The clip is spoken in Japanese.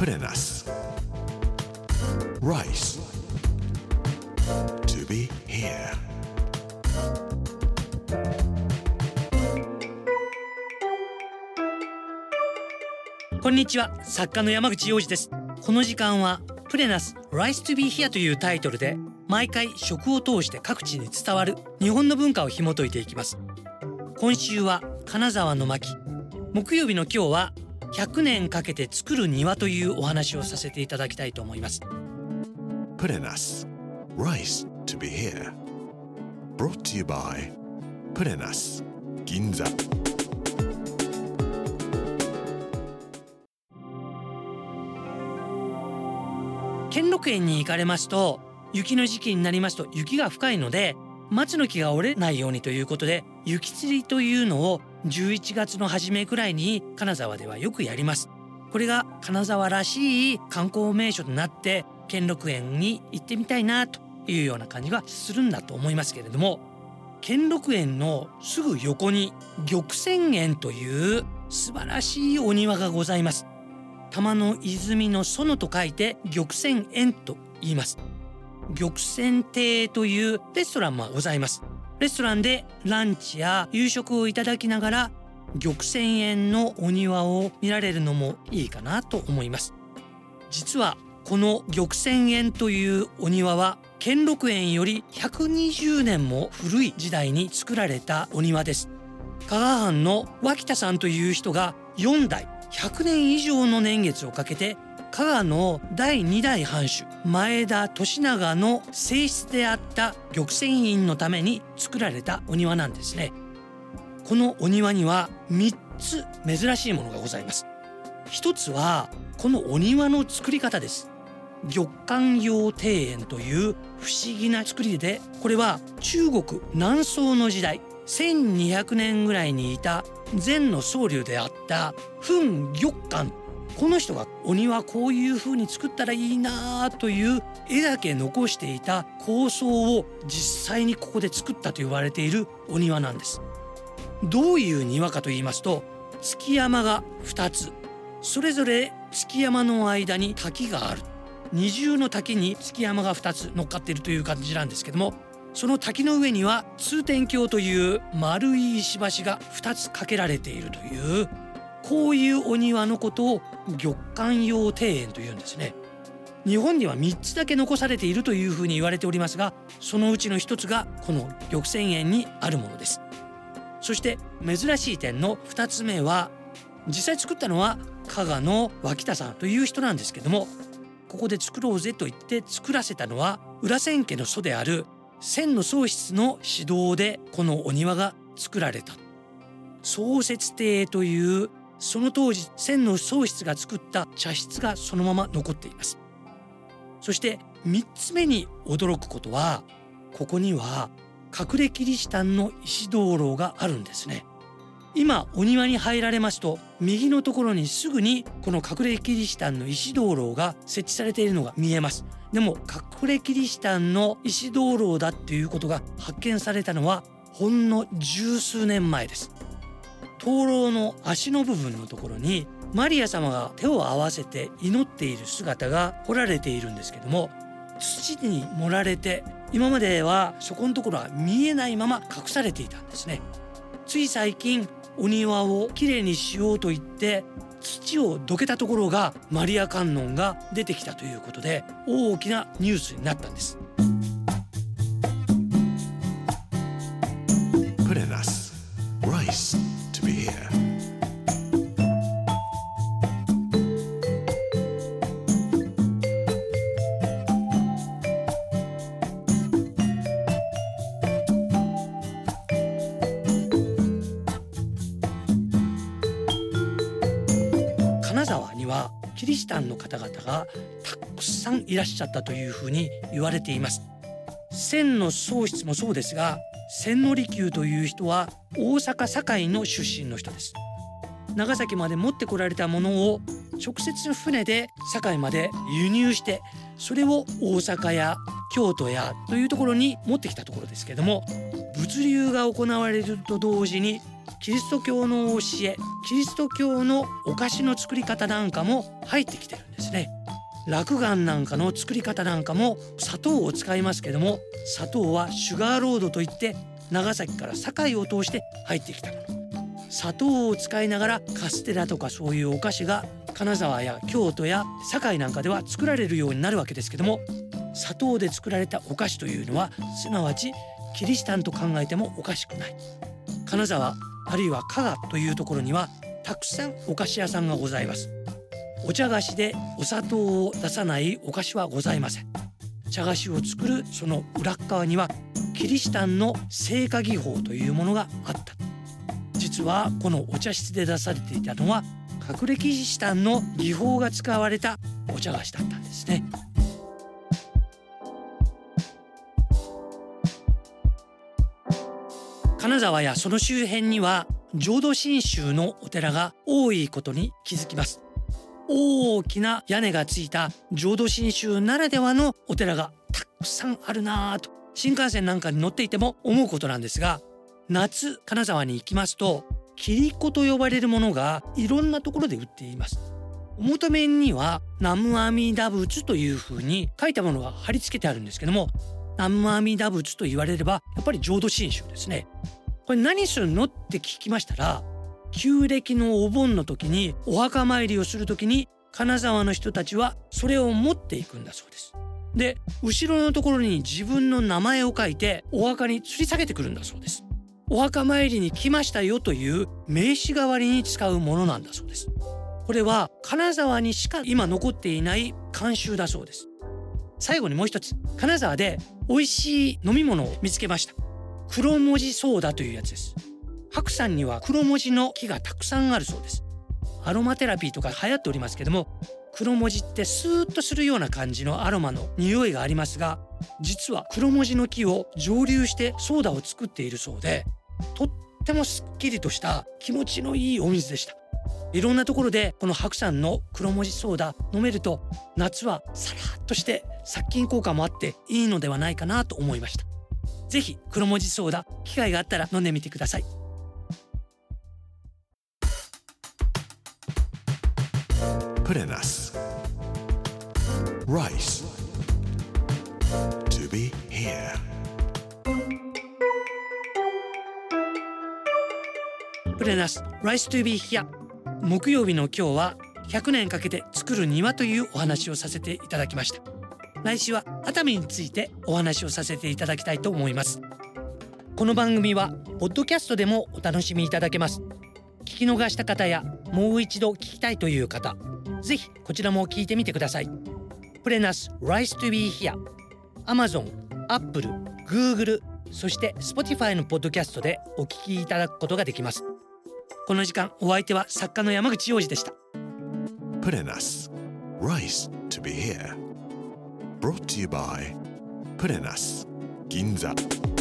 プレナス Rice. To be here. こんにちは作家の山口洋二ですこの時間はプレナス Rice to be here というタイトルで毎回食を通して各地に伝わる日本の文化を紐解いていきます今週は金沢の巻木曜日の今日は100年かけて作る庭というお話をさせていただきたいと思います。プレナス Rice to be here. Brought to you by プレナス銀座兼六園に行かれますと雪の時期になりますと雪が深いので松の木が折れないようにということで雪吊りというのを11月の初めくらいに金沢ではよくやります。これが金沢らしい観光名所となって兼六園に行ってみたいなというような感じがするんだと思いますけれども兼六園のすぐ横に玉泉園という素晴らしいお庭がございます。玉の泉の園と書いて玉泉園と言います。玉泉亭というレストランもございます。レストランでランチや夕食をいただきながら玉泉園のお庭を見られるのもいいかなと思います。実はこの玉泉園というお庭は兼六園より120年も古い時代に作られたお庭です。加賀藩の脇田さんという人が4代100年以上の年月をかけて加賀の第2代藩主前田利長の正室であった玉泉院のために作られたお庭なんですね。このお庭には3つ珍しいものがございます。一つはこのお庭の作り方です。玉環用庭園という不思議な作りでこれは中国南宋の時代1200年ぐらいにいた禅の僧侶であった墳玉環。この人がお庭こういう風に作ったらいいなという絵だけ残していた構想を実際にここで作ったと言われているお庭なんです。どういう庭かと言いますと月山が2つ。それぞれ月山の間に滝がある。二重の滝に月山が2つ乗っかっているという感じなんですけどもその滝の上には通天橋という丸い石橋が2つかけられているというこういうお庭のことを玉環用庭園というんですね。日本には3つだけ残されているというふうに言われておりますがそのうちの1つがこの玉泉園にあるものです。そして珍しい点の2つ目は実際作ったのは加賀の脇田さんという人なんですけどもここで作ろうぜと言って作らせたのは裏千家の祖である千の宗室の指導でこのお庭が作られた。創設亭というその当時千の宗室が作った茶室がそのまま残っています。そして3つ目に驚くことはここには隠れキリシタンの石灯籠があるんですね。今お庭に入られますと右のところにすぐにこの隠れキリシタンの石灯籠が設置されているのが見えます。でも隠れキリシタンの石灯籠だっていうことが発見されたのはほんの十数年前です。灯籠の足の部分のところにマリア様が手を合わせて祈っている姿が彫られているんですけども土に盛られて今まではそこのところは見えないまま隠されていたんですね。つい最近お庭をきれいにしようと言って土をどけたところがマリア観音が出てきたということで大きなニュースになったんです。キリシタンの方々がたくさんいらっしゃったというふうに言われています。千の宗室もそうですが千利休という人は大阪堺の出身の人です。長崎まで持ってこられたものを直接船で堺まで輸入してそれを大阪や京都やというところに持ってきたところですけども物流が行われると同時にキリスト教の教えキリスト教のお菓子の作り方なんかも入ってきてるんですね。落雁なんかの作り方なんかも砂糖を使いますけども砂糖はシュガーロードといって長崎から堺を通して入ってきたもの。砂糖を使いながらカステラとかそういうお菓子が金沢や京都や堺なんかでは作られるようになるわけですけども砂糖で作られたお菓子というのはすなわちキリシタンと考えてもおかしくない。金沢あるいは加賀というところにはたくさんお菓子屋さんがございます。お茶菓子でお砂糖を出さないお菓子はございません。茶菓子を作るその裏側にはキリシタンの聖火技法というものがあった。実はこのお茶室で出されていたのは隠れキリシタンの技法が使われたお茶菓子だったんですね。金沢やその周辺には浄土真宗のお寺が多いことに気づきます。大きな屋根がついた浄土真宗ならではのお寺がたくさんあるなぁと新幹線なんかに乗っていても思うことなんですが夏金沢に行きますとキリコと呼ばれるものがいろんなところで売っています。表面には南無阿弥陀仏というふうに書いたものが貼り付けてあるんですけども南無阿弥陀仏と言われればやっぱり浄土真宗ですね。これ何するの？って聞きましたら旧暦のお盆の時にお墓参りをする時に金沢の人たちはそれを持っていくんだそうです。で後ろのところに自分の名前を書いてお墓に吊り下げてくるんだそうです。お墓参りに来ましたよという名刺代わりに使うものなんだそうです。これは金沢にしか今残っていない慣習だそうです。最後にもう一つ金沢で美味しい飲み物を見つけました。黒文字ソーダというやつです。白山には黒文字の木がたくさんあるそうです。アロマテラピーとか流行っておりますけども黒文字ってスーッとするような感じのアロマの匂いがありますが実は黒文字の木を蒸留してソーダを作っているそうでとってもすっきりとした気持ちのいいお水でした。いろんなところでこの白山の黒文字ソーダ飲めると夏はさらっとして殺菌効果もあっていいのではないかなと思いましたぜひ黒文字ソーダ機会があったら飲んでみてください Purenas. Rice. To be here. プレナス Rice to be here 木曜日の今日は100年かけて作る庭というお話をさせていただきました来週は熱海についてお話をさせていただきたいと思います。この番組はポッドキャストでもお楽しみいただけます。聞き逃した方やもう一度聞きたいという方ぜひこちらも聞いてみてください。プレナス Rice to be here Amazon、Apple、Google そして Spotify のポッドキャストでお聞きいただくことができます。この時間お相手は作家の山口洋二でした。Purenas. Rice to be here. brought to you by Pinnas Ginza.